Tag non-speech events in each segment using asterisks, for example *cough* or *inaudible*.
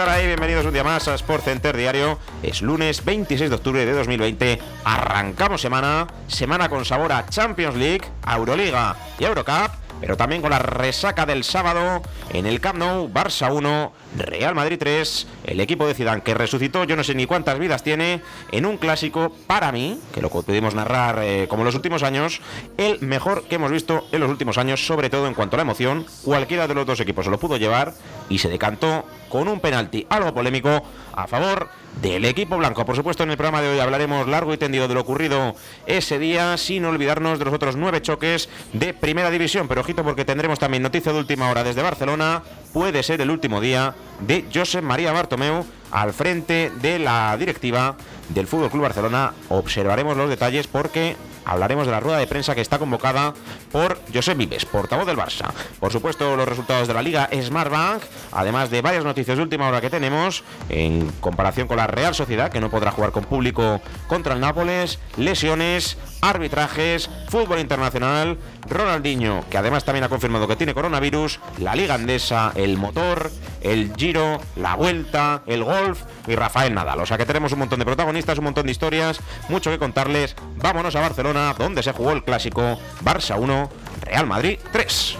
Bienvenidos un día más a Sport Center Diario. Es lunes 26 de octubre de 2020. Arrancamos semana, semana con sabor a Champions League, Euroliga y Eurocup pero también con la resaca del sábado en el Camp Nou, Barça 1, Real Madrid 3, el equipo de Zidane que resucitó, yo no sé ni cuántas vidas tiene, en un clásico para mí, que lo pudimos narrar eh, como los últimos años, el mejor que hemos visto en los últimos años, sobre todo en cuanto a la emoción, cualquiera de los dos equipos se lo pudo llevar y se decantó con un penalti algo polémico a favor del equipo blanco. Por supuesto, en el programa de hoy hablaremos largo y tendido de lo ocurrido ese día, sin olvidarnos de los otros nueve choques de primera división. Pero ojito, porque tendremos también noticia de última hora desde Barcelona. Puede ser el último día de Josep María Bartomeu al frente de la directiva del Fútbol Club Barcelona. Observaremos los detalles porque hablaremos de la rueda de prensa que está convocada por José Vives, portavoz del Barça. Por supuesto, los resultados de la Liga Smartbank, además de varias noticias de última hora que tenemos en comparación con la Real Sociedad, que no podrá jugar con público contra el Nápoles, lesiones, arbitrajes, fútbol internacional, Ronaldinho, que además también ha confirmado que tiene coronavirus, la Liga Andesa, el motor, el Giro, la Vuelta, el Golf y Rafael Nadal. O sea que tenemos un montón de protagonistas, un montón de historias, mucho que contarles. Vámonos a Barcelona, donde se jugó el clásico Barça 1, Real Madrid 3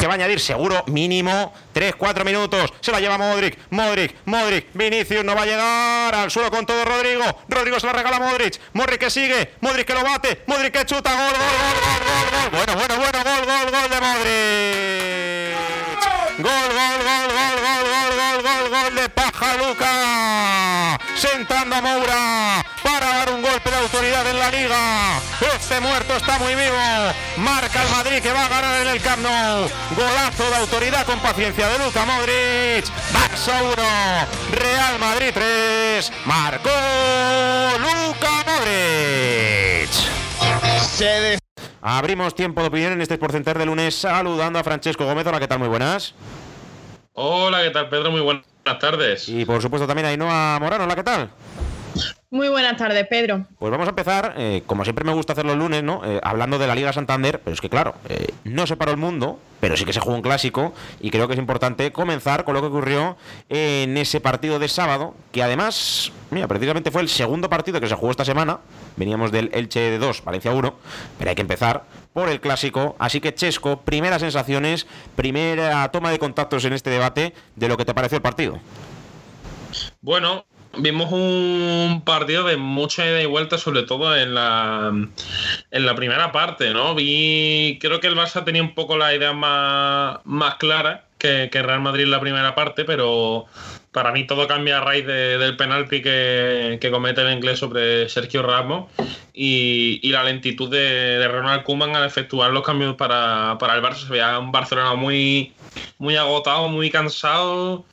que va a añadir seguro mínimo 3-4 minutos. Se la lleva Modric, Modric, Modric. Vinicius no va a llegar al suelo con todo Rodrigo. Rodrigo se la regala a Modric. Modric que sigue, Modric que lo bate, Modric que chuta. Gol, gol, gol, gol, gol, Bueno, bueno, bueno, gol, gol, gol de Modric. Gol, gol, gol, gol, gol, gol, gol, gol, gol de Pajaluca. Sentando a Moura para dar un golpe de autoridad en la liga. Este muerto está muy vivo. Marca el Madrid que va a ganar en el Camp Nou. Golazo de autoridad con paciencia de Luka Modric. Barça 1, Real Madrid 3. Marcó Luka Modric. Se Abrimos tiempo de opinión en este porcentaje de lunes saludando a Francesco Gómez. Hola, ¿qué tal? Muy buenas. Hola, ¿qué tal, Pedro? Muy buenas tardes. Y por supuesto también a Ainhoa Morano. Hola, ¿qué tal? Muy buenas tardes, Pedro. Pues vamos a empezar, eh, como siempre me gusta hacer los lunes, ¿no? Eh, hablando de la Liga Santander, pero es que claro, eh, no se paró el mundo, pero sí que se jugó un clásico y creo que es importante comenzar con lo que ocurrió en ese partido de sábado, que además, mira, precisamente fue el segundo partido que se jugó esta semana. Veníamos del Elche de 2, Valencia 1, pero hay que empezar por el clásico. Así que, Chesco, primeras sensaciones, primera toma de contactos en este debate de lo que te pareció el partido. Bueno, Vimos un partido de mucha ida y vuelta, sobre todo en la, en la primera parte, ¿no? Vi, creo que el Barça tenía un poco la idea más, más clara que, que Real Madrid en la primera parte, pero para mí todo cambia a raíz del penalti que, que, comete el inglés sobre Sergio Ramos y, y la lentitud de, Ronald Koeman al efectuar los cambios para, para el Barça. Se veía un Barcelona muy, muy agotado, muy cansado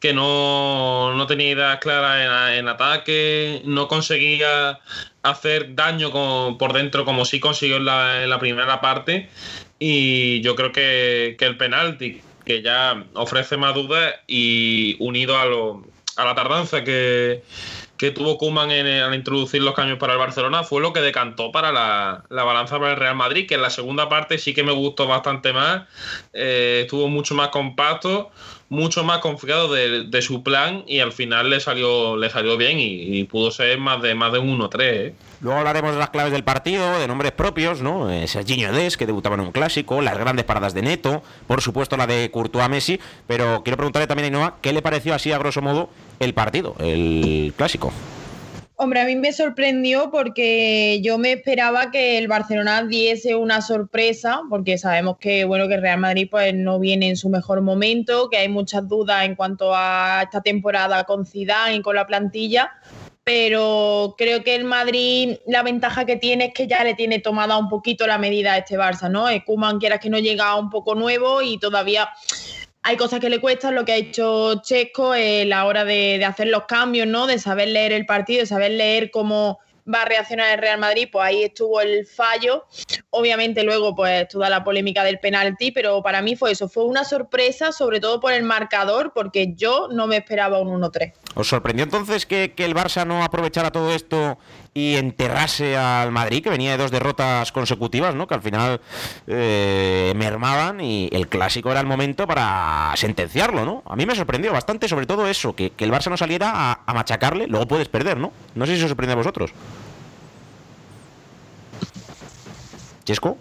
que no, no tenía ideas claras en, ataque, no conseguía hacer daño por dentro como sí consiguió en la, primera parte. Y yo creo que, el penalti, que ya ofrece más dudas y unido a, lo, a la tardanza que, tuvo Kuman al introducir los cambios para el Barcelona fue lo que decantó para la, balanza para el Real Madrid, que en la segunda parte sí que me gustó bastante más, eh, estuvo mucho más compacto, mucho más confiado de, su plan y al final le salió, le salió bien y, pudo ser más de más de un 1-3. ¿eh? Luego hablaremos de las claves del partido, de nombres propios, ¿no? Eh, Serginho Des, que debutaba en un clásico, las grandes paradas de Neto, por supuesto la de Courtois Messi, pero quiero preguntarle también a Inoa, ¿qué le pareció así a grosso modo el partido, el clásico? Hombre, a mí me sorprendió porque yo me esperaba que el Barcelona diese una sorpresa, porque sabemos que bueno que Real Madrid pues no viene en su mejor momento, que hay muchas dudas en cuanto a esta temporada con Zidane y con la plantilla, pero creo que el Madrid la ventaja que tiene es que ya le tiene tomada un poquito la medida a este Barça, ¿no? Kuman quieras que no llega un poco nuevo y todavía hay cosas que le cuestan, lo que ha hecho Chesco eh, la hora de, hacer los cambios, ¿no? De saber leer el partido, de saber leer cómo va a reaccionar el Real Madrid, pues ahí estuvo el fallo. Obviamente luego pues toda la polémica del penalti, pero para mí fue eso, fue una sorpresa, sobre todo por el marcador, porque yo no me esperaba un 1-3. ¿Os sorprendió entonces que, que el Barça no aprovechara todo esto y enterrase al Madrid, que venía de dos derrotas consecutivas, ¿no? que al final eh, mermaban y el clásico era el momento para sentenciarlo. ¿no? A mí me sorprendió bastante, sobre todo eso, que, el Barça no saliera a, machacarle, luego puedes perder, ¿no? No sé si os sorprende a vosotros. ¿Chesco?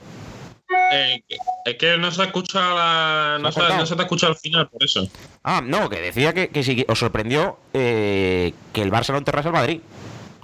Eh, es que no se escucha no, se, no, se, te escucha al final, por eso. Ah, no, que decía que, que si os sorprendió eh, que el Barça no enterrase al Madrid.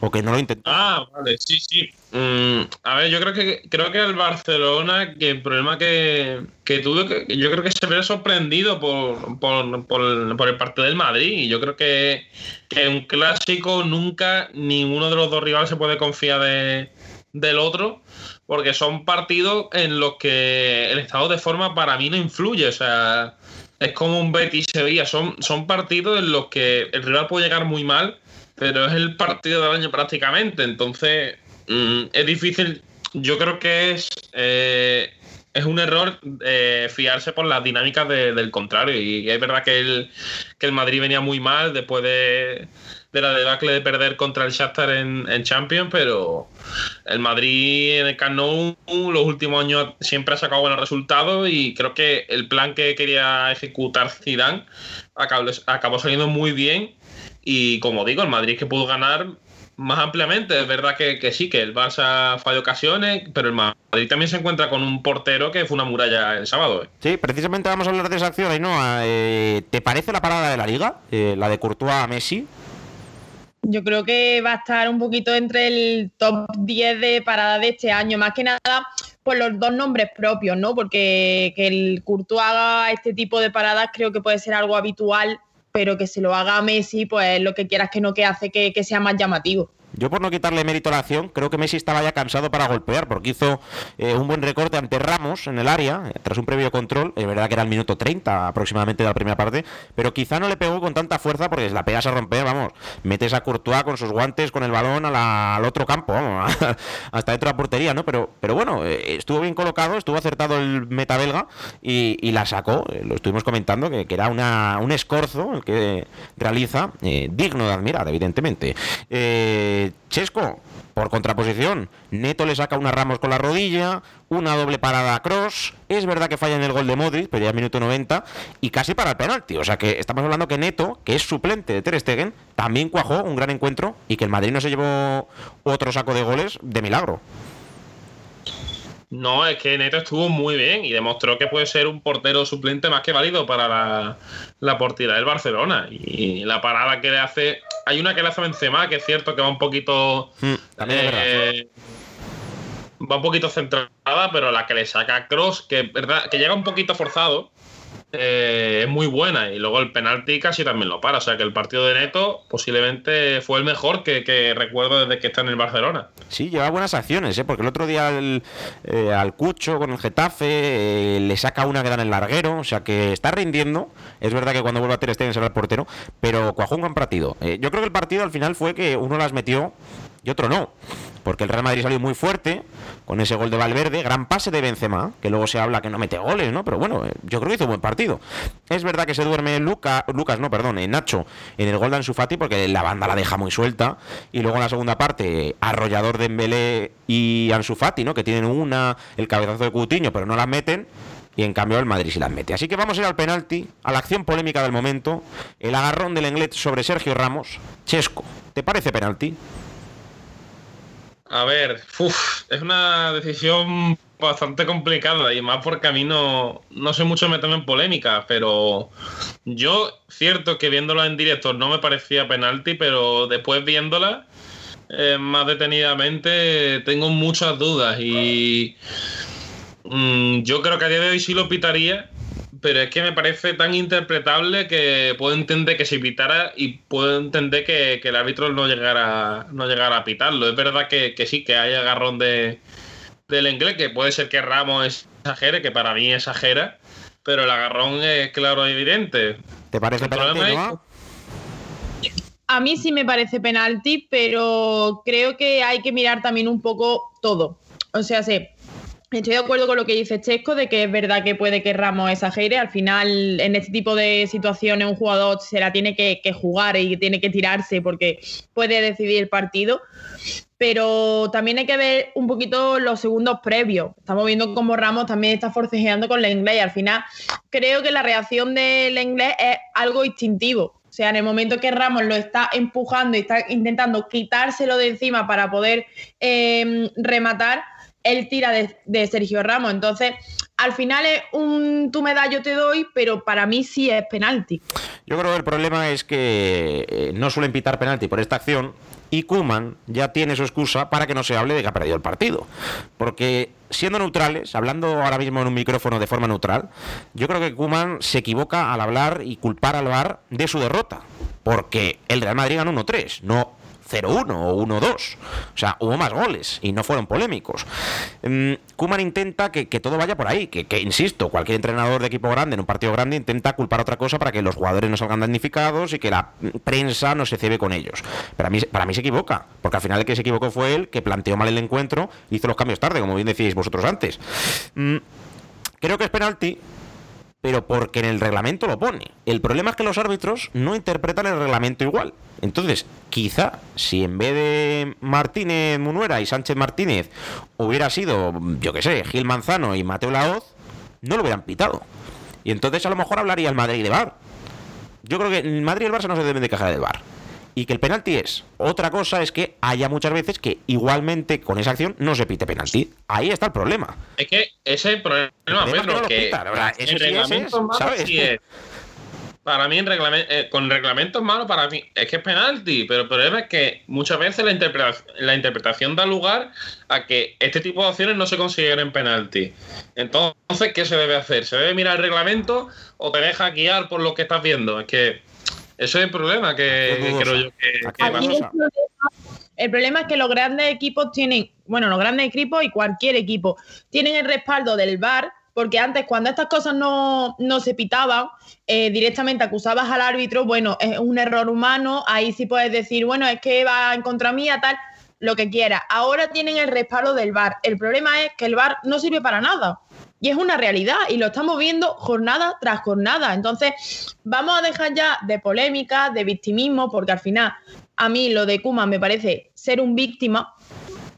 O que no lo intentó. Ah, vale, sí, sí. Mm, a ver, yo creo que creo que el Barcelona, que el problema que, que tuvo, que yo creo que se ve sorprendido por, por, por, el partido del Madrid. Y yo creo que, que un clásico nunca ninguno de los dos rivales se puede confiar de, del otro, porque son partidos en los que el estado de forma para mí no influye. O sea, es como un Betis Sevilla. Son, son partidos en los que el rival puede llegar muy mal pero es el partido del año prácticamente, entonces mm, es difícil, yo creo que es, eh, es un error eh, fiarse por las dinámicas del contrario, y, es verdad que el, que el Madrid venía muy mal después de, la debacle de perder contra el Shakhtar en, Champions, pero el Madrid en el Camp los últimos años siempre ha sacado buenos resultados y creo que el plan que quería ejecutar Zidane acabó, acabó saliendo muy bien y como digo, el Madrid que pudo ganar más ampliamente. Es verdad que, sí, que el Barça falló ocasiones, pero el Madrid también se encuentra con un portero que fue una muralla el sábado. ¿eh? Sí, precisamente vamos a hablar de esa acción, Ainhoa. Eh, ¿Te parece la parada de la liga? Eh, la de Courtois a Messi. Yo creo que va a estar un poquito entre el top 10 de paradas de este año, más que nada por los dos nombres propios, ¿no? Porque que el Courtois haga este tipo de paradas creo que puede ser algo habitual pero que se lo haga Messi, pues lo que quieras que no que hace que, que sea más llamativo. Yo por no quitarle mérito a la acción, creo que Messi estaba ya cansado para golpear, porque hizo eh, un buen recorte ante Ramos en el área, eh, tras un previo control, es verdad que era el minuto 30 aproximadamente de la primera parte, pero quizá no le pegó con tanta fuerza porque la pegas a romper, vamos, metes a Courtois con sus guantes, con el balón al otro campo, vamos, *laughs* hasta dentro de la portería, ¿no? Pero, pero bueno, eh, estuvo bien colocado, estuvo acertado el meta belga y, la sacó, lo estuvimos comentando, que, era una, un escorzo el que realiza, digno de admirar, evidentemente. Eh, Chesco, por contraposición, Neto le saca una Ramos con la rodilla, una doble parada a Cross. Es verdad que falla en el gol de Modric, pero ya minuto 90, y casi para el penalti. O sea que estamos hablando que Neto, que es suplente de Ter Stegen, también cuajó un gran encuentro y que el Madrid no se llevó otro saco de goles de milagro. No, es que Neto estuvo muy bien y demostró que puede ser un portero suplente más que válido para la, la portera del Barcelona. Y la parada que le hace. Hay una que le hace Benzema, que es cierto que va un poquito. Mm, eh, va un poquito centrada, pero la que le saca Cross, que, verdad, que llega un poquito forzado eh, es muy buena y luego el penalti casi también lo para. O sea que el partido de Neto posiblemente fue el mejor que, recuerdo desde que está en el Barcelona. Sí, lleva buenas acciones, ¿eh? porque el otro día eh, al Cucho con el Getafe le saca una que da en el larguero. O sea que está rindiendo. Es verdad que cuando vuelva a Ter Stegen será el portero, pero cuajó un gran partido. yo creo que el partido al final fue que uno las metió y otro no. Porque el Real Madrid salió muy fuerte con ese gol de Valverde, gran pase de Benzema, que luego se habla que no mete goles, ¿no? Pero bueno, eh, yo creo que hizo un buen partido. Es verdad que se duerme Luca, Lucas, no, perdón, en Nacho, en el gol de Ansu Fati porque la banda la deja muy suelta y luego en la segunda parte arrollador de Mbele y Ansu Fati, ¿no? Que tienen una el cabezazo de Coutinho, pero no la meten y en cambio el Madrid sí las mete. Así que vamos a ir al penalti, a la acción polémica del momento, el agarrón del Englet sobre Sergio Ramos. Chesco, ¿te parece penalti? A ver, es una decisión bastante complicada y más porque a mí no, no sé mucho meterme en polémica, pero yo, cierto que viéndola en directo no me parecía penalti, pero después viéndola eh, más detenidamente tengo muchas dudas y mm, yo creo que a día de hoy sí lo pitaría, pero es que me parece tan interpretable que puedo entender que se pitara y puedo entender que, el árbitro no llegara, no llegara a pitarlo. Es verdad que, sí, que hay agarrón de, del inglés, que puede ser que Ramos exagere, que para mí exagera, pero el agarrón es claro y evidente. ¿Te parece penalti, A mí sí me parece penalti, pero creo que hay que mirar también un poco todo. O sea, sí, Estoy de acuerdo con lo que dice Chesco, de que es verdad que puede que Ramos exagere. Al final, en este tipo de situaciones, un jugador se la tiene que, jugar y tiene que tirarse porque puede decidir el partido. Pero también hay que ver un poquito los segundos previos. Estamos viendo cómo Ramos también está forcejeando con la inglés. Y al final, creo que la reacción del inglés es algo instintivo. O sea, en el momento que Ramos lo está empujando y está intentando quitárselo de encima para poder eh, rematar, él tira de, Sergio Ramos. Entonces, al final es un tu medallo te doy, pero para mí sí es penalti. Yo creo que el problema es que eh, no suelen pitar penalti por esta acción y Kuman ya tiene su excusa para que no se hable de que ha perdido el partido. Porque siendo neutrales, hablando ahora mismo en un micrófono de forma neutral, yo creo que Kuman se equivoca al hablar y culpar al VAR de su derrota. Porque el Real Madrid ganó 1-3, no 0-1 o 1-2. O sea, hubo más goles y no fueron polémicos. Mm, Kuman intenta que, todo vaya por ahí, que, insisto, cualquier entrenador de equipo grande en un partido grande intenta culpar otra cosa para que los jugadores no salgan damnificados y que la prensa no se cebe con ellos. Pero mí, para mí se equivoca, porque al final el que se equivocó fue él, que planteó mal el encuentro, hizo los cambios tarde, como bien decíais vosotros antes. Mm, creo que es penalti, pero porque en el reglamento lo pone. El problema es que los árbitros no interpretan el reglamento igual. Entonces, quizá si en vez de Martínez Munuera y Sánchez Martínez hubiera sido, yo qué sé, Gil Manzano y Mateo Laoz, no lo hubieran pitado. Y entonces a lo mejor hablaría el Madrid de Bar. Yo creo que el Madrid y el Barça no se deben de quejar del Bar y que el penalti es. Otra cosa es que haya muchas veces que igualmente con esa acción no se pite penalti. Ahí está el problema. Es que ese es el problema, Pedro, que, Para mí, en eh, con reglamentos malos, para mí es que es penalti, pero el problema es que muchas veces la, interpretación, la interpretación da lugar a que este tipo de acciones no se consideren penalti. Entonces, ¿qué se debe hacer? ¿Se debe mirar el reglamento o te deja guiar por lo que estás viendo? Es que eso es el problema que, creo yo que, el, problema, es que los grandes equipos tienen, bueno, los grandes equipos y cualquier equipo tienen el respaldo del VAR, porque antes cuando estas cosas no, se pitaban, eh, directamente acusabas al árbitro, bueno, es un error humano, ahí sí puedes decir, bueno, es que va en contra mía, tal, lo que quiera. Ahora tienen el respaldo del VAR. El problema es que el VAR no sirve para nada. Y es una realidad y lo estamos viendo jornada tras jornada. Entonces, vamos a dejar ya de polémica, de victimismo, porque al final a mí lo de Kuma me parece ser un víctima,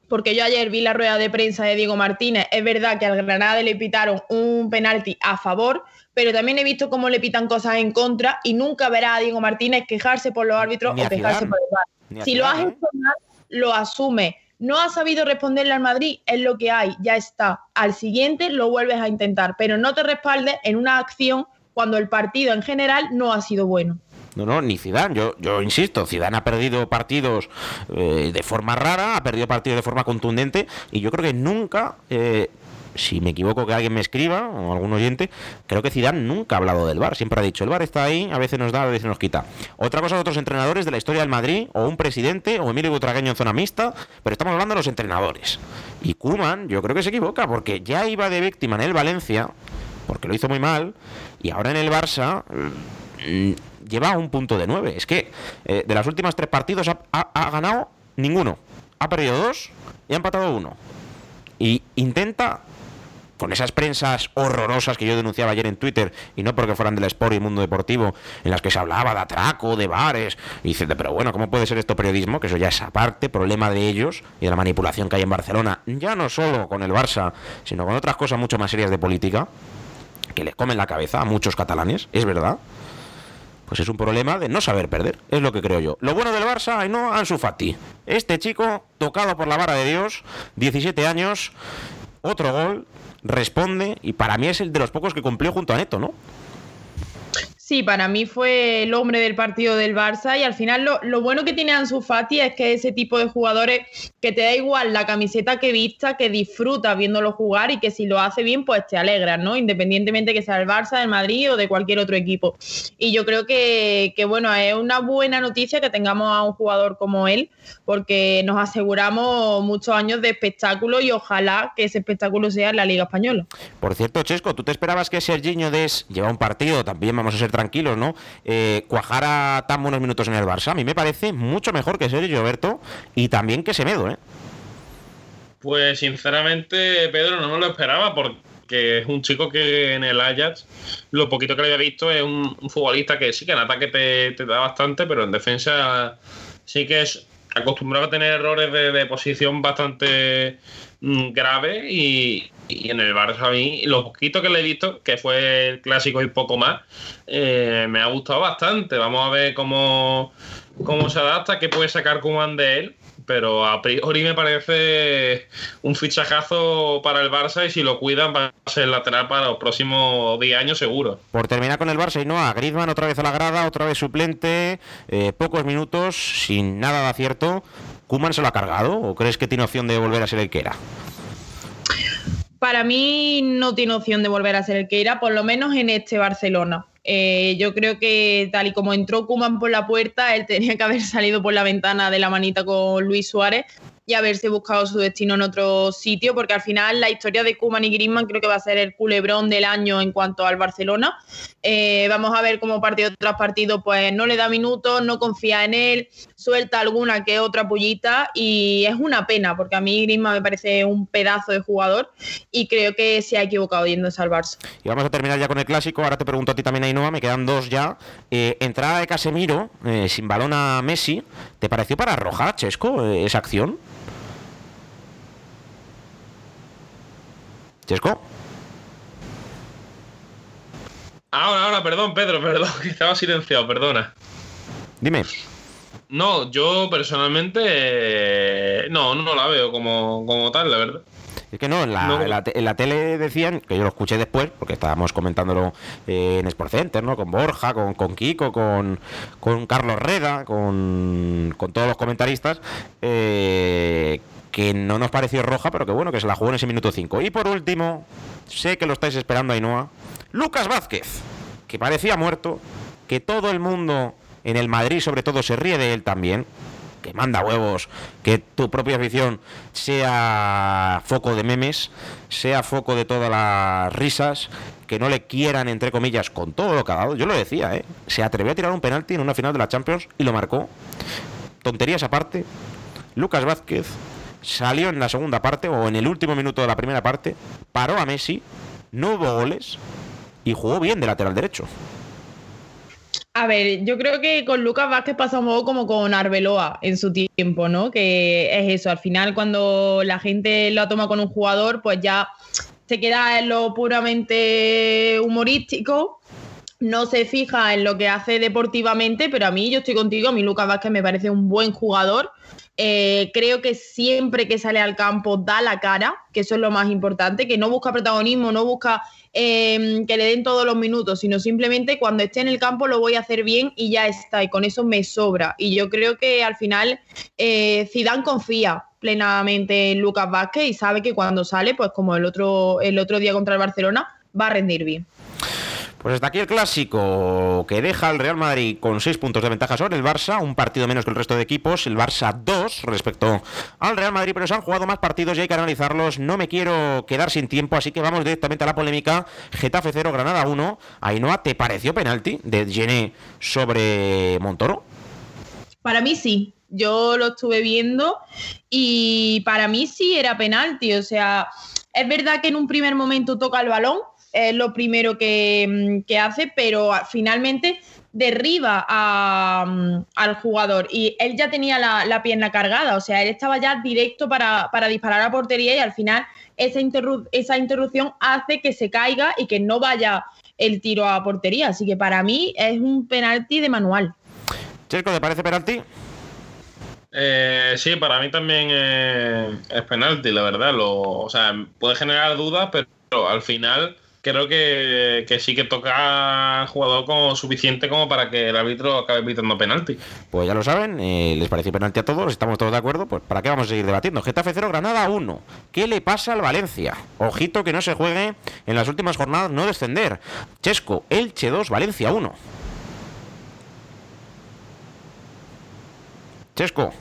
porque yo ayer vi la rueda de prensa de Diego Martínez. Es verdad que al Granada le pitaron un penalti a favor, pero también he visto cómo le pitan cosas en contra y nunca verá a Diego Martínez quejarse por los árbitros o quejarse por el VAR. Si lo has hecho mal, lo asume no ha sabido responderle al Madrid, es lo que hay, ya está. Al siguiente lo vuelves a intentar, pero no te respaldes en una acción cuando el partido en general no ha sido bueno. No, no, ni Zidane. Yo, yo insisto, Zidane ha perdido partidos eh, de forma rara, ha perdido partidos de forma contundente y yo creo que nunca eh, si me equivoco que alguien me escriba o algún oyente, creo que Zidane nunca ha hablado del VAR, siempre ha dicho el VAR está ahí, a veces nos da, a veces nos quita. Otra cosa de otros entrenadores de la historia del Madrid, o un presidente, o Emilio Butragueño en zona mixta, pero estamos hablando de los entrenadores. Y Kuman, yo creo que se equivoca, porque ya iba de víctima en el Valencia, porque lo hizo muy mal, y ahora en el Barça mm, lleva un punto de nueve. Es que eh, de las últimas tres partidos ha ganado ninguno. Ha perdido dos y ha empatado uno. Y intenta con esas prensas horrorosas que yo denunciaba ayer en Twitter, y no porque fueran del Sport y Mundo Deportivo, en las que se hablaba de atraco, de bares, y dices, pero bueno, ¿cómo puede ser esto periodismo? Que eso ya es aparte, problema de ellos y de la manipulación que hay en Barcelona, ya no solo con el Barça, sino con otras cosas mucho más serias de política. que les comen la cabeza a muchos catalanes, es verdad. Pues es un problema de no saber perder, es lo que creo yo. Lo bueno del Barça, y no Ansu Fati. Este chico, tocado por la vara de Dios, 17 años, otro gol, responde, y para mí es el de los pocos que cumplió junto a Neto, ¿no? Sí, para mí fue el hombre del partido del Barça y al final lo, bueno que tiene Ansu Fati es que ese tipo de jugadores que te da igual la camiseta que vista, que disfrutas viéndolo jugar y que si lo hace bien pues te alegras, ¿no? Independientemente que sea el Barça, el Madrid o de cualquier otro equipo. Y yo creo que, que bueno, es una buena noticia que tengamos a un jugador como él porque nos aseguramos muchos años de espectáculo y ojalá que ese espectáculo sea en la Liga Española. Por cierto, Chesco, ¿tú te esperabas que Serginho Des lleva un partido, también vamos a ser tranquilos, ¿no? Eh, cuajara tan buenos minutos en el Barça. A mí me parece mucho mejor que Sergio Berto y también que Semedo, ¿eh? Pues sinceramente, Pedro, no me lo esperaba porque es un chico que en el Ajax, lo poquito que le había visto, es un, futbolista que sí que en ataque te, da bastante, pero en defensa sí que es acostumbrado a tener errores de, posición bastante mm, graves y, en el Barça a mí, lo poquito que le he visto, que fue el clásico y poco más, eh, me ha gustado bastante. Vamos a ver cómo, cómo se adapta, qué puede sacar Kuman de él pero a priori me parece un fichajazo para el Barça y si lo cuidan va a ser lateral para los próximos 10 años seguro. Por terminar con el Barça y no, a Griezmann otra vez a la grada, otra vez suplente, eh, pocos minutos, sin nada de acierto. ¿Kuman se lo ha cargado o crees que tiene opción de volver a ser el que era? Para mí no tiene opción de volver a ser el que era, por lo menos en este Barcelona. Eh, yo creo que tal y como entró Kuman por la puerta, él tenía que haber salido por la ventana de la manita con Luis Suárez y haberse buscado su destino en otro sitio, porque al final la historia de Kuman y Griezmann creo que va a ser el culebrón del año en cuanto al Barcelona. Eh, vamos a ver cómo partido tras partido pues no le da minutos, no confía en él, suelta alguna que otra pullita y es una pena, porque a mí Griezmann me parece un pedazo de jugador y creo que se ha equivocado yéndose al Barça. Y vamos a terminar ya con el clásico, ahora te pregunto a ti también, Ainhoa, me quedan dos ya. Eh, entrada de Casemiro, eh, sin balón a Messi, ¿te pareció para arrojar, Chesco, esa acción? Chesco. Ahora, ahora, perdón, Pedro, *laughs* perdón, que estaba silenciado, perdona. Dime. No, yo personalmente eh, no, no la veo como, como tal, la verdad. Es que no en, la, en, la, tele decían, que yo lo escuché después, porque estábamos comentándolo eh, en Sport Center, ¿no? Con Borja, con, con Kiko, con, con Carlos Reda, con, con todos los comentaristas, eh, que no nos pareció roja, pero que bueno, que se la jugó en ese minuto 5. Y por último, sé que lo estáis esperando, Ainhoa, Lucas Vázquez, que parecía muerto, que todo el mundo en el Madrid sobre todo se ríe de él también, que manda huevos, que tu propia afición sea foco de memes, sea foco de todas las risas, que no le quieran, entre comillas, con todo lo que ha dado. Yo lo decía, ¿eh? Se atrevió a tirar un penalti en una final de la Champions y lo marcó. Tonterías aparte, Lucas Vázquez salió en la segunda parte o en el último minuto de la primera parte, paró a Messi, no hubo goles y jugó bien de lateral derecho. A ver, yo creo que con Lucas Vázquez pasa un poco como con Arbeloa en su tiempo, ¿no? Que es eso, al final cuando la gente lo toma con un jugador, pues ya se queda en lo puramente humorístico, no se fija en lo que hace deportivamente, pero a mí yo estoy contigo, a mí Lucas Vázquez me parece un buen jugador, eh, creo que siempre que sale al campo da la cara, que eso es lo más importante, que no busca protagonismo, no busca em, que le den todos los minutos, sino simplemente cuando esté en el campo lo voy a hacer bien y ya está, y con eso me sobra. Y yo creo que al final eh, Zidane confía plenamente en Lucas Vázquez y sabe que cuando sale, pues como el otro, el otro día contra el Barcelona, va a rendir bien. Pues hasta aquí el clásico que deja al Real Madrid con 6 puntos de ventaja sobre el Barça, un partido menos que el resto de equipos, el Barça 2 respecto al Real Madrid, pero se han jugado más partidos y hay que analizarlos. No me quiero quedar sin tiempo, así que vamos directamente a la polémica. Getafe 0, Granada 1. Ainhoa, ¿te pareció penalti de Gené sobre Montoro? Para mí sí, yo lo estuve viendo y para mí sí era penalti, o sea, es verdad que en un primer momento toca el balón, es lo primero mm, que, hace, pero finalmente derriba mm, al jugador y él ya tenía la, pierna cargada, o sea, él estaba ya directo para, disparar a portería y al final esa, esa interrupción hace que se caiga y que no vaya el tiro a portería. Así que para mí es un penalti de manual. Chesco, ¿te parece penalti? Eh, sí, para mí también es penalti, la verdad. Lo, o sea, puede generar dudas, pero al final creo que, sí que toca al jugador como suficiente como para que el árbitro acabe pitando penalti. Pues ya lo saben, eh, les parece penalti a todos, estamos todos de acuerdo, pues ¿para qué vamos a seguir debatiendo? Getafe 0, Granada 1. ¿Qué le pasa al Valencia? Ojito que no se juegue en las últimas jornadas no descender. Chesco, Elche 2, Valencia 1. Chesco.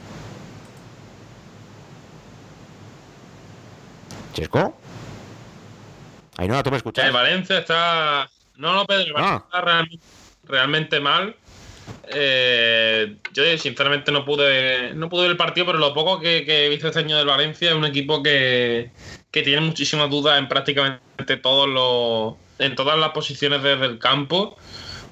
Chesco. Ahí no, tú me escuchas. El Valencia está. No, no, Pedro, el Valencia ah. está realmente, mal. Eh, yo sinceramente no pude no pude ver el partido, pero lo poco que, he visto este año del Valencia es un equipo que, tiene muchísimas dudas en prácticamente todos los en todas las posiciones desde el campo.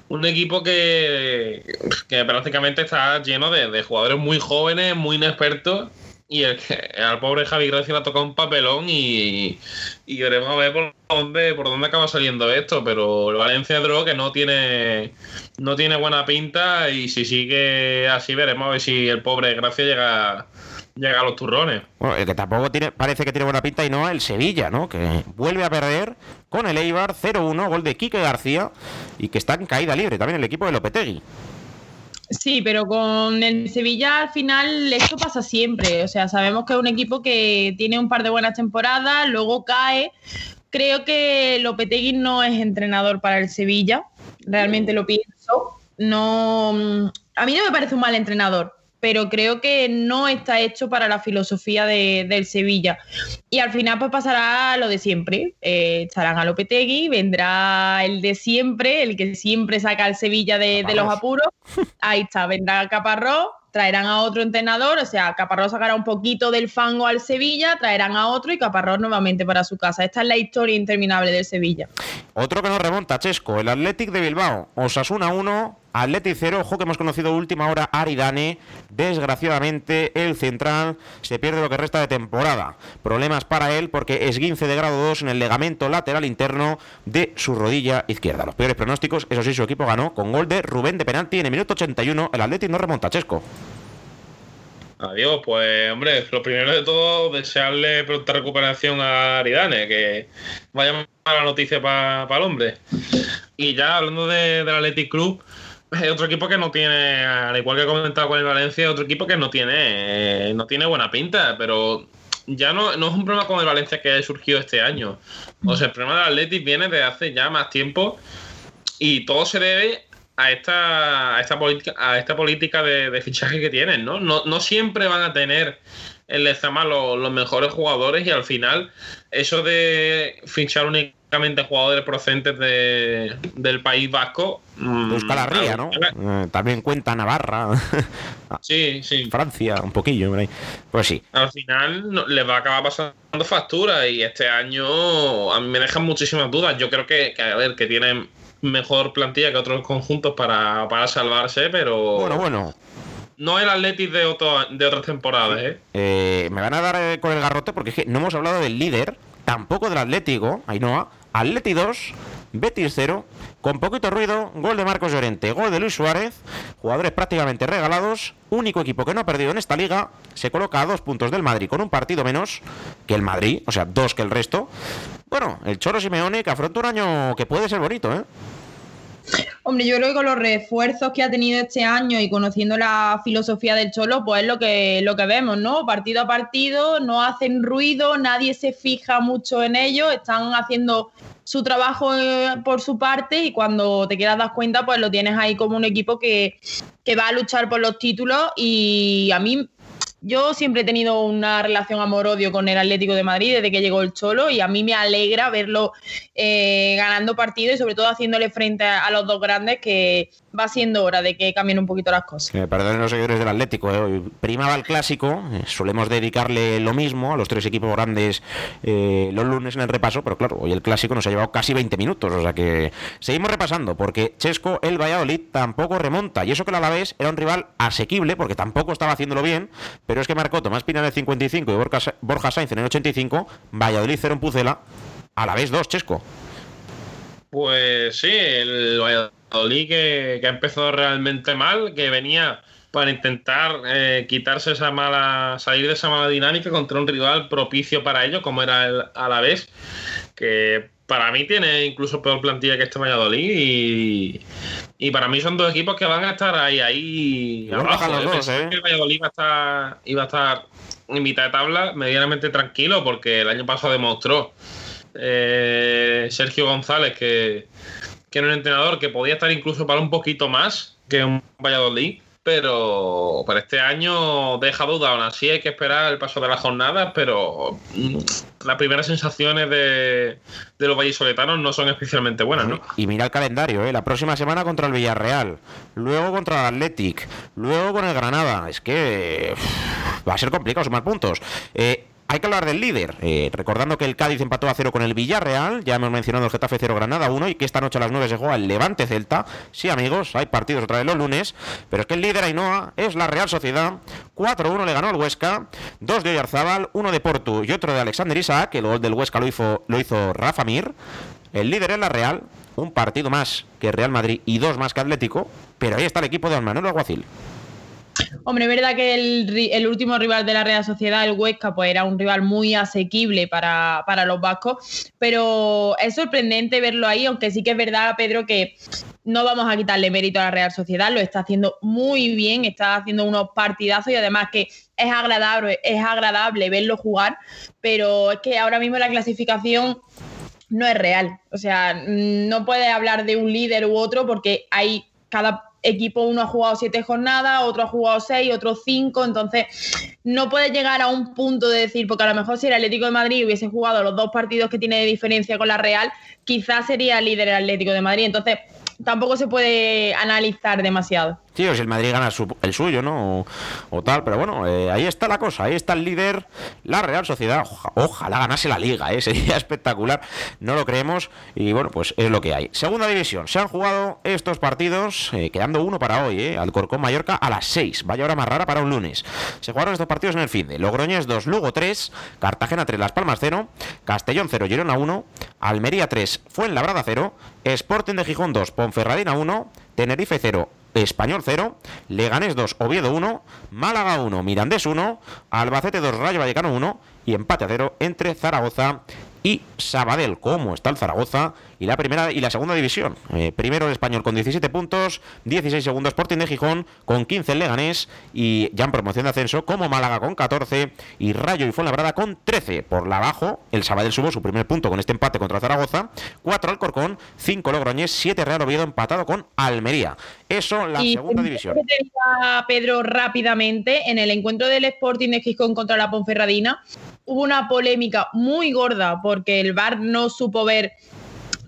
Un equipo que, que prácticamente está lleno de, de jugadores muy jóvenes, muy inexpertos y el al pobre Javi Gracia le ha tocado un papelón y, y veremos a ver por dónde, por dónde acaba saliendo esto. Pero el Valencia Draw que no tiene, no tiene buena pinta y si sigue así veremos a ver si el pobre Gracia llega, llega a los turrones. Bueno, el que tampoco tiene, parece que tiene buena pinta y no el Sevilla, ¿no? Que vuelve a perder con el Eibar 0-1, gol de Quique García y que está en caída libre también el equipo de Lopetegui. Sí, pero con el Sevilla al final esto pasa siempre. O sea, sabemos que es un equipo que tiene un par de buenas temporadas, luego cae. Creo que Lopetegui no es entrenador para el Sevilla, realmente lo pienso. No, a mí no me parece un mal entrenador pero creo que no está hecho para la filosofía de, del Sevilla. Y al final pues pasará lo de siempre. Eh, echarán a Lopetegui, vendrá el de siempre, el que siempre saca al Sevilla de, de los apuros. *laughs* Ahí está, vendrá Caparrós, traerán a otro entrenador, o sea, Caparrós sacará un poquito del fango al Sevilla, traerán a otro y Caparrós nuevamente para su casa. Esta es la historia interminable del Sevilla. Otro que nos remonta, Chesco, el Athletic de Bilbao, Osasuna 1, Athletic 0, ojo que hemos conocido última hora Aridane. Desgraciadamente, el central se pierde lo que resta de temporada. Problemas para él porque es 15 de grado 2 en el legamento lateral interno de su rodilla izquierda. Los peores pronósticos, eso sí, su equipo ganó con gol de Rubén de penalti en el minuto 81. El Athletic no remonta, Chesco. Adiós, pues hombre, lo primero de todo, desearle pronta recuperación a Aridane, que vaya mala noticia para el hombre. Y ya hablando de, del Athletic Club, *laughs* es otro equipo que no tiene, al igual que he comentado con el Valencia, otro equipo que no tiene, no tiene buena pinta, pero ya no, no es un problema con el Valencia que ha surgido este año. O sea, el problema del Athletic viene de hace ya más tiempo y todo se debe a esta, a esta política, a esta política de, fichaje que tienen, ¿no? ¿no? siempre van a tener en Lezama los, los mejores jugadores y al final eso de fichar únicamente jugadores procedentes de, del País Vasco. Busca la ría, ¿no? Eh, también cuenta Navarra. *laughs* sí, sí. Francia, un poquillo. Pues sí. Al final no, les va a acabar pasando factura y este año a mí me dejan muchísimas dudas. Yo creo que, a ver, que tienen mejor plantilla que otros conjuntos para, salvarse, pero. Bueno, bueno. No el Atletis de, de otras temporadas, ¿eh? ¿eh? Me van a dar eh, con el garrote porque es que no hemos hablado del líder, tampoco del Atlético, Ainhoa, Atleti 2, Betis 0, con poquito ruido, gol de Marcos Llorente, gol de Luis Suárez, jugadores prácticamente regalados, único equipo que no ha perdido en esta liga, se coloca a dos puntos del Madrid con un partido menos que el Madrid, o sea, dos que el resto. Bueno, el Choro Simeone que afronta un año que puede ser bonito, ¿eh? Hombre, yo creo que con los refuerzos que ha tenido este año y conociendo la filosofía del Cholo, pues es lo que, lo que vemos, ¿no? Partido a partido, no hacen ruido, nadie se fija mucho en ellos, están haciendo su trabajo eh, por su parte y cuando te quieras dar cuenta, pues lo tienes ahí como un equipo que, que va a luchar por los títulos y a mí yo siempre he tenido una relación amor-odio con el Atlético de Madrid desde que llegó el Cholo y a mí me alegra verlo eh, ganando partidos y sobre todo haciéndole frente a, los dos grandes que va siendo hora de que cambien un poquito las cosas. Eh, perdonen los seguidores del Atlético, eh, primaba el clásico, eh, solemos dedicarle lo mismo a los tres equipos grandes eh, los lunes en el repaso, pero claro, hoy el clásico nos ha llevado casi 20 minutos, o sea que seguimos repasando, porque Chesco, el Valladolid, tampoco remonta, y eso que el Alavés era un rival asequible, porque tampoco estaba haciéndolo bien, pero es que marcó Tomás Pina en el 55 y Borja, Sainz en el 85, Valladolid 0 en Pucela, Alavés 2, Chesco. Pues sí, el Valladolid que, que ha empezado realmente mal, que venía para intentar eh, quitarse esa mala, salir de esa mala dinámica contra un rival propicio para ello, como era el Alavés, que para mí tiene incluso peor plantilla que este Valladolid y, y para mí son dos equipos que van a estar ahí, ahí abajo. los dos, ¿eh? que el Valladolid iba a, estar, iba a estar en mitad de tabla medianamente tranquilo porque el año pasado demostró eh, Sergio González que, que era un entrenador que podía estar incluso para un poquito más que un Valladolid, pero para este año deja duda. Aún así hay que esperar el paso de las jornadas, pero mm, las primeras sensaciones de, de los vallisoletanos no son especialmente buenas, ¿no? Y mira el calendario, ¿eh? la próxima semana contra el Villarreal, luego contra el Athletic, luego con el Granada. Es que va a ser complicado sumar puntos. Eh, hay que hablar del líder, eh, recordando que el Cádiz empató a cero con el Villarreal, ya hemos mencionado el Getafe 0 Granada 1 y que esta noche a las 9 se juega el Levante Celta. Sí, amigos, hay partidos otra vez los lunes, pero es que el líder Ainhoa es la Real Sociedad. 4-1 le ganó al Huesca, dos de Oyarzábal, uno de Portu y otro de Alexander Isaac, el gol del Huesca lo hizo, lo hizo Rafa Mir. El líder es la Real, un partido más que Real Madrid y dos más que Atlético, pero ahí está el equipo de Manuel Alguacil. Hombre, es verdad que el, último rival de la Real Sociedad, el Huesca, pues era un rival muy asequible para, para los vascos, pero es sorprendente verlo ahí, aunque sí que es verdad, Pedro, que no vamos a quitarle mérito a la Real Sociedad, lo está haciendo muy bien, está haciendo unos partidazos y además que es agradable, es agradable verlo jugar, pero es que ahora mismo la clasificación no es real. O sea, no puedes hablar de un líder u otro porque hay cada equipo, uno ha jugado siete jornadas, otro ha jugado seis, otro cinco, entonces no puedes llegar a un punto de decir, porque a lo mejor si el Atlético de Madrid hubiese jugado los dos partidos que tiene de diferencia con la Real, quizás sería líder el Atlético de Madrid, entonces tampoco se puede analizar demasiado. Sí, o si el Madrid gana el suyo, ¿no? O, tal, pero bueno, eh, ahí está la cosa, ahí está el líder, la Real Sociedad. Oja- ojalá ganase la liga, ¿eh? *laughs* sería espectacular. No lo creemos y bueno, pues es lo que hay. Segunda división, se han jugado estos partidos, eh, quedando uno para hoy, ¿eh? Alcorcón Mallorca a las 6. Vaya hora más rara para un lunes. Se jugaron estos partidos en el fin de Logroñés 2, Lugo 3, Cartagena 3, Las Palmas 0, Castellón 0, Girona 1, Almería 3, Fuenlabrada 0, Sporting de Gijón 2, Ponferradina 1, Tenerife 0, Español 0, Leganés 2, Oviedo 1, Málaga 1, Mirandés 1, Albacete 2, Rayo Vallecano 1 y empate a 0 entre Zaragoza y Sabadell. ¿Cómo está el Zaragoza? Y la primera y la segunda división. Eh, primero el Español con 17 puntos, 16 segundos Sporting de Gijón con 15 el Leganés y ya en promoción de ascenso como Málaga con 14 y Rayo y Fuenlabrada con 13. Por la abajo, el Sabadell subo su primer punto con este empate contra Zaragoza, 4 Alcorcón, 5 Logroñés, 7 Real Oviedo empatado con Almería. Eso la y segunda división. Pedro, rápidamente, en el encuentro del Sporting de Gijón contra la Ponferradina, hubo una polémica muy gorda porque el VAR no supo ver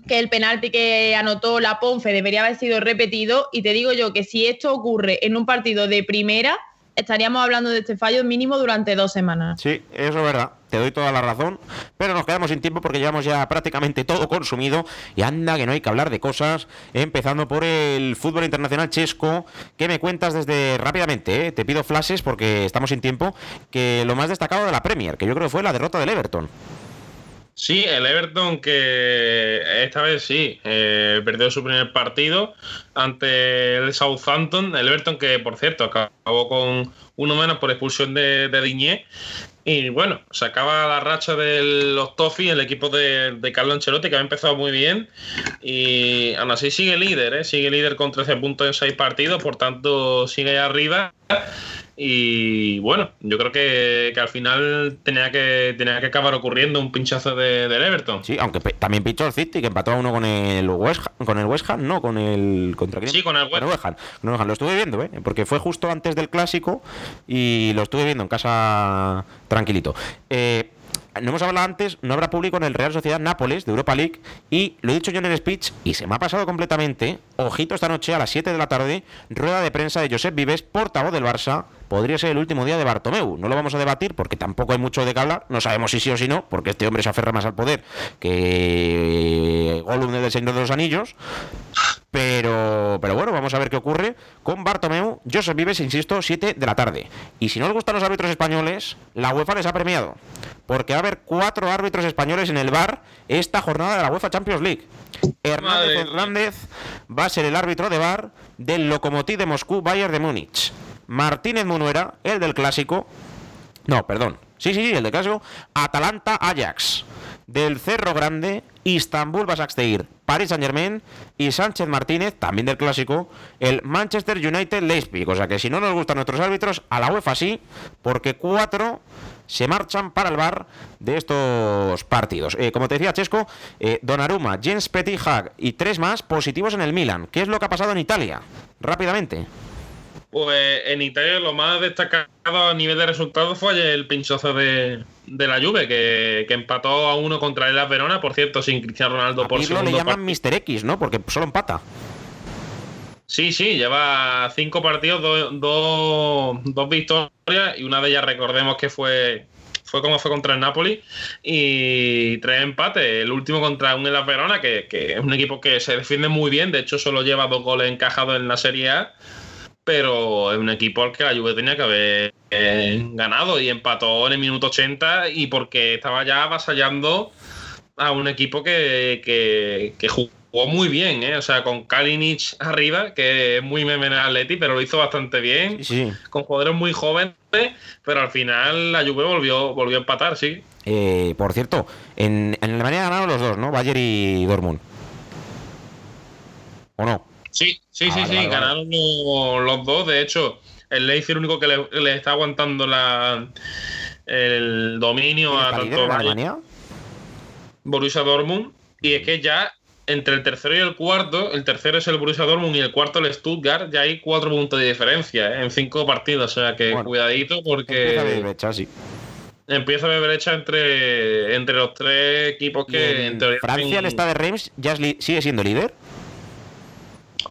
que el penalti que anotó la Ponfe debería haber sido repetido y te digo yo que si esto ocurre en un partido de primera, estaríamos hablando de este fallo mínimo durante dos semanas. Sí, eso es verdad. Te doy toda la razón. Pero nos quedamos sin tiempo porque llevamos ya prácticamente todo consumido. Y anda que no hay que hablar de cosas. Empezando por el fútbol internacional chesco. ¿Qué me cuentas desde rápidamente? eh? Te pido flashes porque estamos sin tiempo. Que lo más destacado de la Premier, que yo creo que fue la derrota del Everton. Sí, el Everton que esta vez sí, eh, perdió su primer partido ante el Southampton. El Everton que, por cierto, acabó con uno menos por expulsión de, de Diñé. Y bueno, se acaba la racha de los Toffees, el equipo de, de Carlo Ancelotti, que ha empezado muy bien. Y aún así sigue líder, ¿eh? sigue líder con 13 puntos en 6 partidos, por tanto sigue ahí arriba. Y bueno, yo creo que, que al final tenía que, tenía que acabar ocurriendo un pinchazo de, del Everton. Sí, aunque pe- también pinchó el City, que empató a uno con el West Ham, con el West Ham, no, con el contra quién? Sí, con el West West Ham. El West Ham. Lo estuve viendo, ¿eh? porque fue justo antes del clásico y lo estuve viendo en casa tranquilito. Eh, no hemos hablado antes, no habrá público en el Real Sociedad Nápoles de Europa League y lo he dicho yo en el speech y se me ha pasado completamente. Ojito esta noche a las 7 de la tarde, rueda de prensa de Josep Vives, portavoz del Barça. Podría ser el último día de Bartomeu. No lo vamos a debatir porque tampoco hay mucho de qué hablar. No sabemos si sí o si no, porque este hombre se aferra más al poder que Gollum del Señor de los Anillos. Pero, pero bueno, vamos a ver qué ocurre con Bartomeu. Josep Vives, insisto, 7 de la tarde. Y si no les gustan los árbitros españoles, la UEFA les ha premiado. Porque va a haber cuatro árbitros españoles en el bar esta jornada de la UEFA Champions League. Hernández Hernández va a ser el árbitro de bar del Lokomotiv de Moscú Bayern de Múnich. Martínez Munuera, el del clásico. No, perdón. Sí, sí, sí, el del clásico. Atalanta Ajax. Del Cerro Grande, Istanbul Basaksehir, Paris Saint Germain y Sánchez Martínez, también del clásico, el Manchester United Leipzig. O sea que si no nos gustan nuestros árbitros, a la UEFA sí, porque cuatro se marchan para el bar de estos partidos. Eh, como te decía Chesco, eh, Donnarumma, Jens Hag y tres más positivos en el Milan. ¿Qué es lo que ha pasado en Italia? Rápidamente. Pues en Italia lo más destacado a nivel de resultados fue el pinchazo de, la Juve, que, empató a uno contra el Verona, por cierto, sin Cristiano Ronaldo por segundo le llaman Mr. X, ¿no? Porque solo empata. Sí, sí, lleva cinco partidos, dos victorias y una de ellas recordemos que fue fue como fue contra el Napoli y tres empates. El último contra un Elas Verona, que, que, es un equipo que se defiende muy bien, de hecho solo lleva dos goles encajados en la Serie A pero es un equipo al que la Juve tenía que haber eh, ganado y empató en el minuto 80 y porque estaba ya avasallando a un equipo que, jugó muy bien, ¿eh? o sea, con Kalinic arriba, que es muy meme en Atleti, pero lo hizo bastante bien, con jugadores muy jóvenes, pero al final la Juve volvió, volvió a empatar, sí. Eh, por cierto, en, en Alemania ganaron los dos, ¿no? Bayer y Dortmund. ¿O no? Sí, sí, sí, sí, ganaron los, dos. De hecho, el Leipzig es el único que le, está aguantando la, el dominio a tanto Alemania? Borussia Dortmund. Y es que ya entre el tercero y el cuarto, el tercero es el Borussia Dortmund y el cuarto el Stuttgart, ya hay cuatro puntos de diferencia ¿eh? en cinco partidos. O sea que cuidadito porque. Empieza a haber brecha, sí. Empieza a haber brecha entre, entre los tres equipos que en, teoría. Francia, el Stade de Reims, ya sigue siendo líder.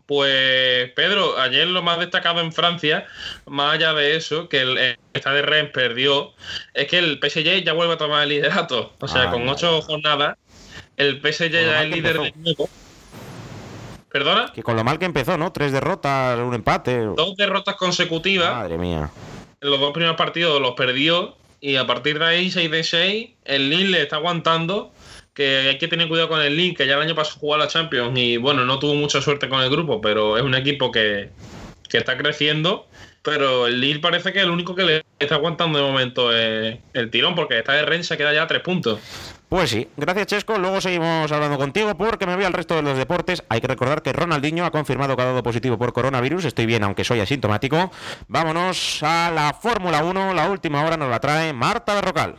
Pues Pedro, ayer lo más destacado en Francia, más allá de eso, que el, Stade de Rennes perdió, es que el PSG ya vuelve a tomar el liderato. O sea, ah, con ocho jornadas, el PSG ya es líder de nuevo. ¿Perdona? Que con lo mal que empezó, ¿no? Tres derrotas, un empate. Dos derrotas consecutivas. Madre mía. En los dos primeros partidos los perdió y a partir de ahí, 6 de 6, el Lille le está aguantando que hay que tener cuidado con el Link, que ya el año pasado jugó a la Champions y bueno, no tuvo mucha suerte con el grupo, pero es un equipo que, está creciendo. Pero el Lille parece que el único que le está aguantando de momento es el tirón, porque está de Rennes se queda ya a tres puntos. Pues sí, gracias Chesco. Luego seguimos hablando contigo porque me voy al resto de los deportes. Hay que recordar que Ronaldinho ha confirmado que ha dado positivo por coronavirus. Estoy bien, aunque soy asintomático. Vámonos a la Fórmula 1. La última hora nos la trae Marta Berrocal.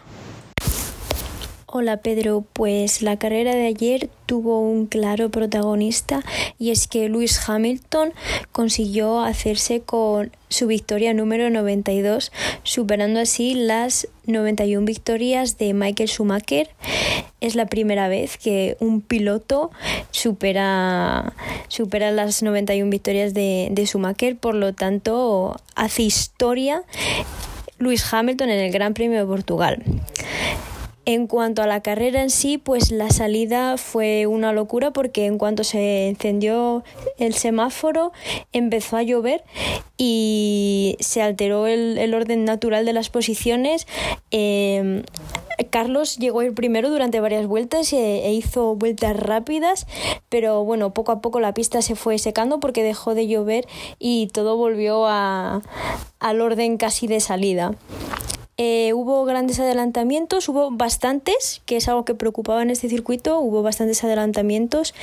Hola Pedro, pues la carrera de ayer tuvo un claro protagonista y es que Lewis Hamilton consiguió hacerse con su victoria número 92, superando así las 91 victorias de Michael Schumacher. Es la primera vez que un piloto supera, supera las 91 victorias de, de Schumacher, por lo tanto hace historia Lewis Hamilton en el Gran Premio de Portugal. En cuanto a la carrera en sí, pues la salida fue una locura porque en cuanto se encendió el semáforo empezó a llover y se alteró el, orden natural de las posiciones. Em, Carlos llegó a ir primero durante varias vueltas e, e, hizo vueltas rápidas, pero bueno, poco a poco la pista se fue secando porque dejó de llover y todo volvió al orden casi de salida. Eh, hubo grandes adelantamientos, hubo bastantes, que es algo que preocupaba en este circuito, hubo bastantes adelantamientos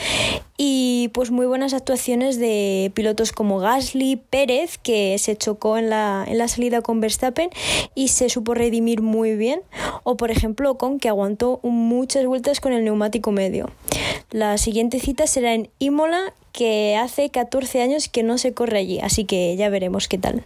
y pues muy buenas actuaciones de pilotos como Gasly, Pérez, que se chocó en la, en la salida con Verstappen y se supo redimir muy bien, o por ejemplo con que aguantó muchas vueltas con el neumático medio. La siguiente cita será en Imola, que hace 14 años que no se corre allí, así que ya veremos qué tal.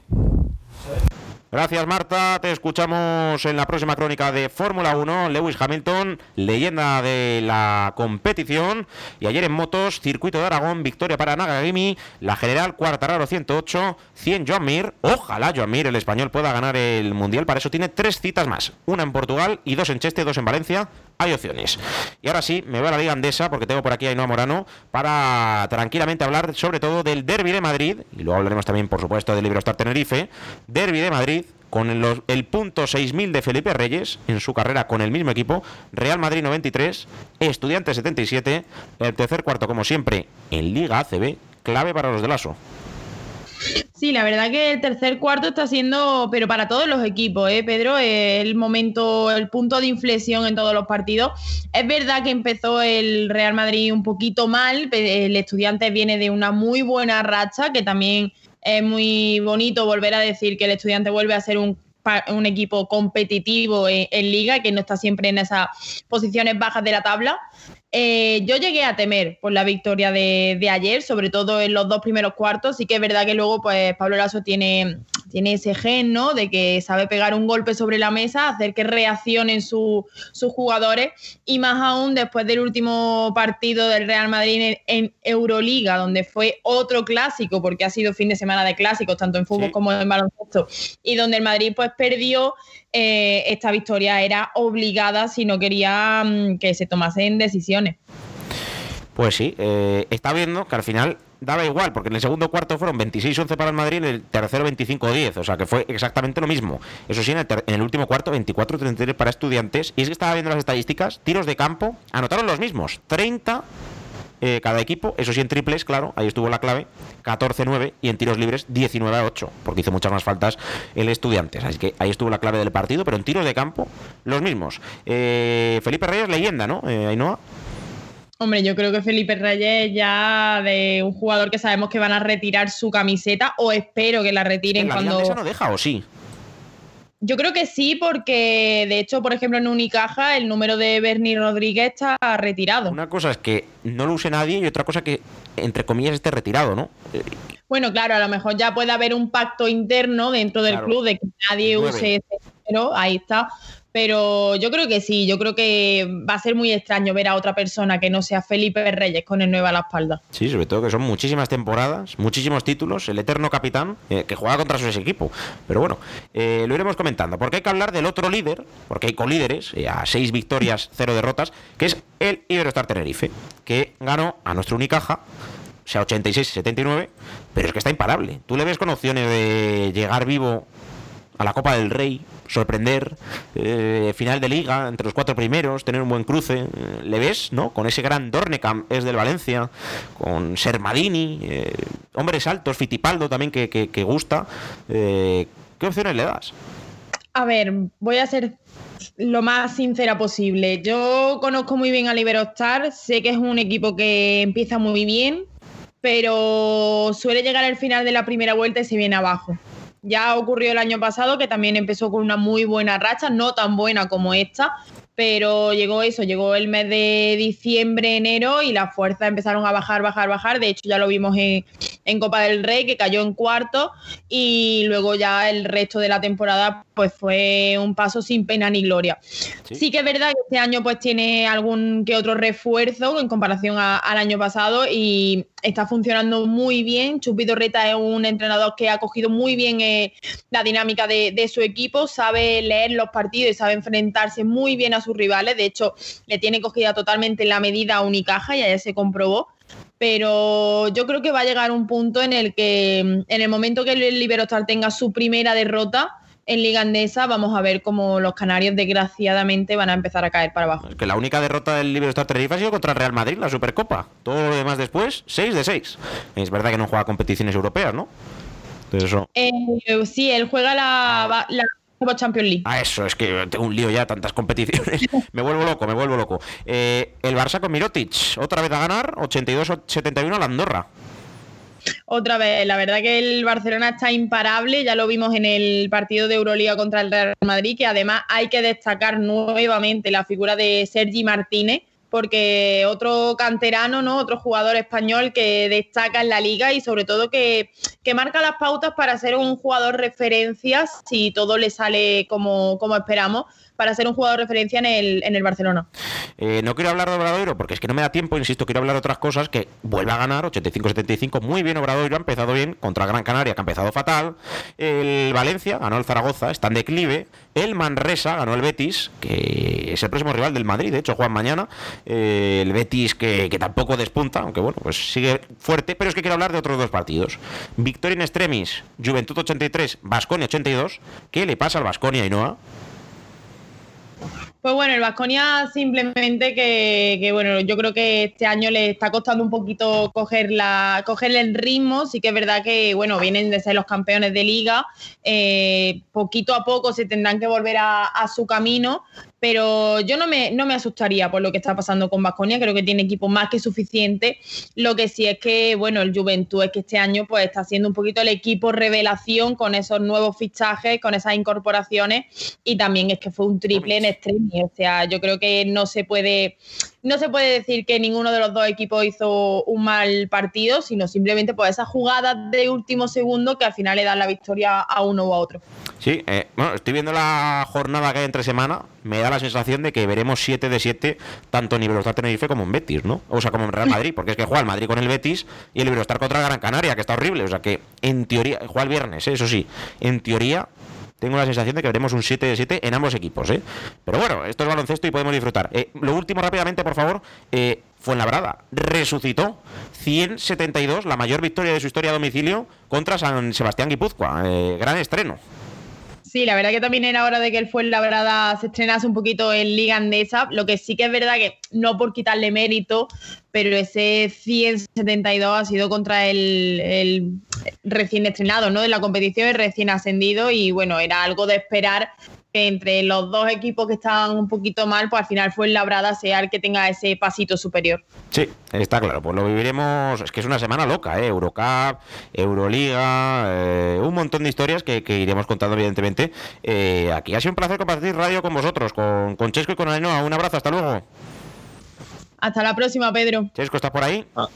Gracias Marta, te escuchamos en la próxima crónica de Fórmula 1, Lewis Hamilton, leyenda de la competición, y ayer en motos, circuito de Aragón, victoria para Nagagimi, la general Cuartararo 108, 100 Joan Mir, ojalá Joan Mir, el español, pueda ganar el Mundial, para eso tiene tres citas más, una en Portugal y dos en Cheste, dos en Valencia, hay opciones. Y ahora sí, me voy a la Liga Andesa porque tengo por aquí a Ainhoa Morano para tranquilamente hablar sobre todo del Derby de Madrid y luego hablaremos también, por supuesto, del Iberostar Tenerife. Derby de Madrid con el punto 6000 de Felipe Reyes en su carrera con el mismo equipo. Real Madrid 93, Estudiantes 77, el tercer cuarto, como siempre, en Liga ACB, clave para los de Lasso. Sí, la verdad que el tercer cuarto está siendo, pero para todos los equipos, ¿eh, Pedro? el momento, el punto de inflexión en todos los partidos. Es verdad que empezó el Real Madrid un poquito mal, el estudiante viene de una muy buena racha, que también es muy bonito volver a decir que el estudiante vuelve a ser un un equipo competitivo en, en, liga, que no está siempre en esas posiciones bajas de la tabla. Eh, yo llegué a temer por la victoria de, ayer, sobre todo en los dos primeros cuartos. Sí que es verdad que luego pues Pablo Lasso tiene, tiene ese gen, ¿no? De que sabe pegar un golpe sobre la mesa, hacer que reaccionen sus jugadores y más aún después del último partido del Real Madrid en, en, Euroliga, donde fue otro clásico, porque ha sido fin de semana de clásicos, tanto en fútbol sí. como en baloncesto, y donde el Madrid pues perdió eh, esta victoria era obligada si no quería um, que se tomasen decisiones. Pues sí, eh, está viendo que al final daba igual, porque en el segundo cuarto fueron 26-11 para el Madrid, en el tercero 25-10, o sea que fue exactamente lo mismo. Eso sí, en el, en el último cuarto 24-33 para estudiantes, y es que estaba viendo las estadísticas, tiros de campo, anotaron los mismos, 30 eh, cada equipo, eso sí en triples, claro, ahí estuvo la clave, 14-9 y en tiros libres 19-8, porque hizo muchas más faltas el Estudiantes, así que ahí estuvo la clave del partido, pero en tiros de campo los mismos. Eh, Felipe Reyes, leyenda, ¿no? Eh, Ainhoa. Hombre, yo creo que Felipe Reyes ya de un jugador que sabemos que van a retirar su camiseta, o espero que la retiren ¿La cuando. Liga no deja o sí? Yo creo que sí, porque de hecho, por ejemplo, en Unicaja el número de Bernie Rodríguez está retirado. Una cosa es que no lo use nadie y otra cosa que, entre comillas, esté retirado, ¿no? Bueno, claro, a lo mejor ya puede haber un pacto interno dentro del Claro. club de que nadie use ese número, ahí está. Pero yo creo que sí, yo creo que va a ser muy extraño ver a otra persona que no sea Felipe Reyes con el 9 a la espalda. Sí, sobre todo que son muchísimas temporadas, muchísimos títulos, el eterno capitán eh, que juega contra su equipo. Pero bueno, eh, lo iremos comentando, porque hay que hablar del otro líder, porque hay colíderes, eh, a seis victorias, *laughs* cero derrotas, que es el Iberostar Tenerife, que ganó a nuestro Unicaja, o sea, 86-79, pero es que está imparable. ¿Tú le ves con opciones de llegar vivo a la Copa del Rey, sorprender, eh, final de liga entre los cuatro primeros, tener un buen cruce. eh, ¿Le ves, no? Con ese gran Dornecam, es del Valencia, con Sermadini, eh, hombres altos, Fitipaldo también que, que- que gusta. Eh, ¿Qué opciones le das? A ver, voy a ser lo más sincera posible. Yo conozco muy bien al Iberostar, sé que es un equipo que empieza muy bien, pero suele llegar al final de la primera vuelta y se viene abajo. Ya ocurrió el año pasado que también empezó con una muy buena racha, no tan buena como esta, pero llegó eso, llegó el mes de diciembre, enero y las fuerzas empezaron a bajar, bajar, bajar. De hecho, ya lo vimos en, en Copa del Rey, que cayó en cuarto y luego ya el resto de la temporada pues fue un paso sin pena ni gloria. Sí. Sí, que es verdad que este año pues tiene algún que otro refuerzo en comparación a- al año pasado y está funcionando muy bien. Chupito Reta es un entrenador que ha cogido muy bien eh, la dinámica de, su equipo, sabe leer los partidos y sabe enfrentarse muy bien a sus rivales. De hecho, le tiene cogida totalmente la medida a Unicaja y ayer se comprobó. Pero yo creo que va a llegar un punto en el que, en el momento que el Liberostar tenga su primera derrota en Liga Andesa, vamos a ver cómo los canarios, desgraciadamente, van a empezar a caer para abajo. Es que la única derrota del Iberostar Tenerife ha sido contra el Real Madrid, la Supercopa. Todo lo demás después, 6 de 6. Es verdad que no juega competiciones europeas, ¿no? Entonces eso... Eh, sí, él juega la, va- la Champions League. Ah, eso, es que tengo un lío ya, tantas competiciones. *laughs* me vuelvo loco, me vuelvo loco. Eh, el Barça con Mirotic, otra vez a ganar, 82-71 a la Andorra. Otra vez, la verdad que el Barcelona está imparable, ya lo vimos en el partido de Euroliga contra el Real Madrid, que además hay que destacar nuevamente la figura de Sergi Martínez, porque otro canterano, ¿no? Otro jugador español que destaca en la liga y sobre todo que, que marca las pautas para ser un jugador referencia si todo le sale como, como esperamos para ser un jugador de referencia en el, en el Barcelona. Eh, no quiero hablar de Obradoiro porque es que no me da tiempo, insisto, quiero hablar de otras cosas, que vuelve a ganar 85-75, muy bien Obradoiro, ha empezado bien contra Gran Canaria, que ha empezado fatal, el Valencia ganó el Zaragoza, está en declive, el Manresa ganó el Betis, que es el próximo rival del Madrid, de hecho juegan mañana, eh, el Betis que, que, tampoco despunta, aunque bueno, pues sigue fuerte, pero es que quiero hablar de otros dos partidos. Victoria en extremis, Juventud 83, Basconia 82, ¿qué le pasa al Basconia y Noah? Pues bueno, el Vasconia simplemente que, bueno, yo creo que este año le está costando un poquito coger la, cogerle el ritmo. Sí que es verdad que, bueno, vienen de ser los campeones de liga. Eh, poquito a poco se tendrán que volver a, a su camino, pero yo no me, no me asustaría por lo que está pasando con Vasconia, creo que tiene equipo más que suficiente. Lo que sí es que, bueno, el Juventud es que este año pues está siendo un poquito el equipo revelación con esos nuevos fichajes, con esas incorporaciones y también es que fue un triple en extremo. O sea, yo creo que no se puede no se puede decir que ninguno de los dos equipos hizo un mal partido, sino simplemente por esas jugadas de último segundo que al final le dan la victoria a uno u a otro. Sí, eh, bueno, estoy viendo la jornada que hay entre semana, me da la sensación de que veremos 7 de 7 tanto en Iberostar Tenerife como en Betis, ¿no? O sea, como en Real Madrid, porque es que juega el Madrid con el Betis y el Iberostar contra Gran Canaria, que está horrible, o sea que en teoría, juega el viernes, ¿eh? eso sí, en teoría tengo la sensación de que veremos un 7 de 7 en ambos equipos. ¿eh? Pero bueno, esto es baloncesto y podemos disfrutar. Eh, lo último rápidamente, por favor. Eh, Fuenlabrada resucitó 172, la mayor victoria de su historia a domicilio contra San Sebastián Guipúzcoa. Eh, gran estreno. Sí, la verdad que también era hora de que el Fuenlabrada se estrenase un poquito en Liga Andesa, lo que sí que es verdad que no por quitarle mérito, pero ese 172 ha sido contra el, el recién estrenado, ¿no? De la competición, el recién ascendido y bueno, era algo de esperar entre los dos equipos que estaban un poquito mal, pues al final fue el Labrada sea el que tenga ese pasito superior. Sí, está claro, pues lo viviremos, es que es una semana loca, ¿eh? Eurocup, Euroliga, eh, un montón de historias que, que iremos contando evidentemente. Eh, aquí ha sido un placer compartir radio con vosotros, con, con Chesco y con Ainhoa. Un abrazo, hasta luego. Hasta la próxima, Pedro. Chesco, ¿estás por ahí? Ah.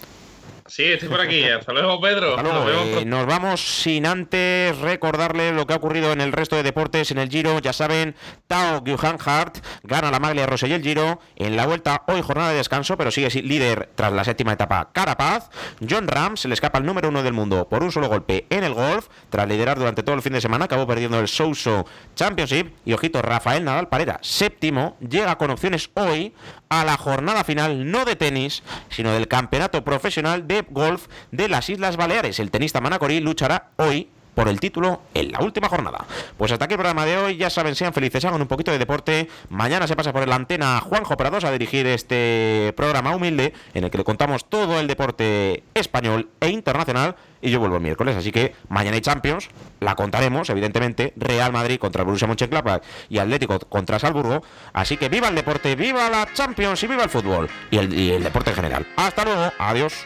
Sí, estoy por aquí. Hasta luego, Pedro. Hasta luego. Nos, eh, nos, vamos sin antes recordarle lo que ha ocurrido en el resto de deportes en el Giro. Ya saben, Tao Hart gana la maglia rosa y el Giro. En la vuelta, hoy jornada de descanso, pero sigue líder tras la séptima etapa. Carapaz. John Ram se le escapa el número uno del mundo por un solo golpe en el golf. Tras liderar durante todo el fin de semana, acabó perdiendo el Souso Championship. Y ojito, Rafael Nadal Parera, séptimo, llega con opciones hoy a la jornada final, no de tenis, sino del campeonato profesional de golf de las Islas Baleares. El tenista Manacorí luchará hoy por el título en la última jornada. Pues hasta aquí el programa de hoy. Ya saben, sean felices, hagan un poquito de deporte. Mañana se pasa por la antena Juanjo Prados a dirigir este programa humilde en el que le contamos todo el deporte español e internacional. Y yo vuelvo el miércoles, así que mañana hay Champions, la contaremos, evidentemente, Real Madrid contra Borussia Mönchengladbach y Atlético contra Salzburgo. Así que viva el deporte, viva la Champions y viva el fútbol y el, y el deporte en general. Hasta luego, adiós.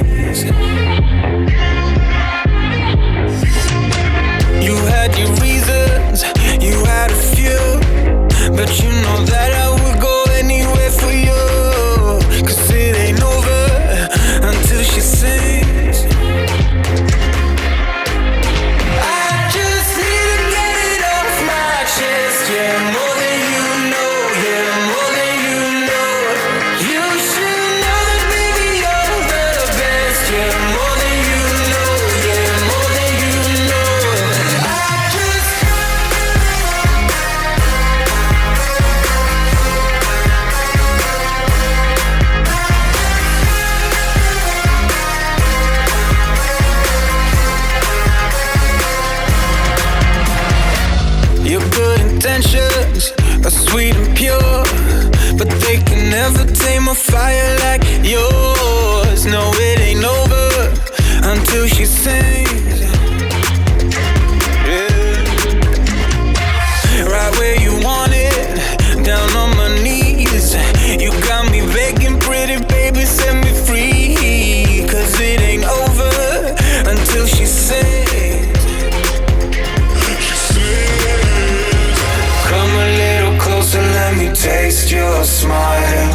smile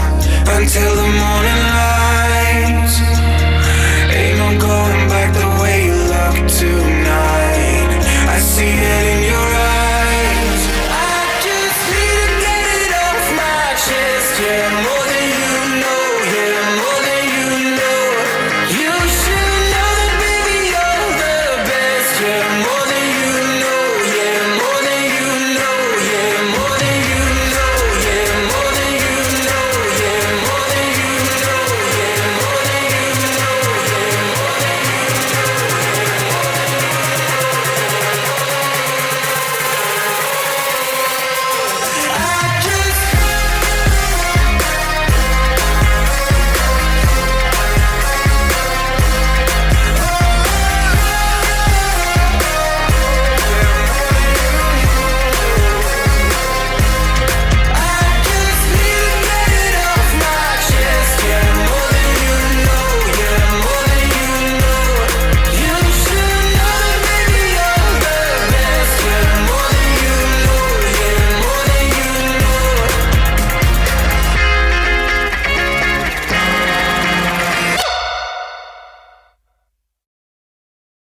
until the morning light.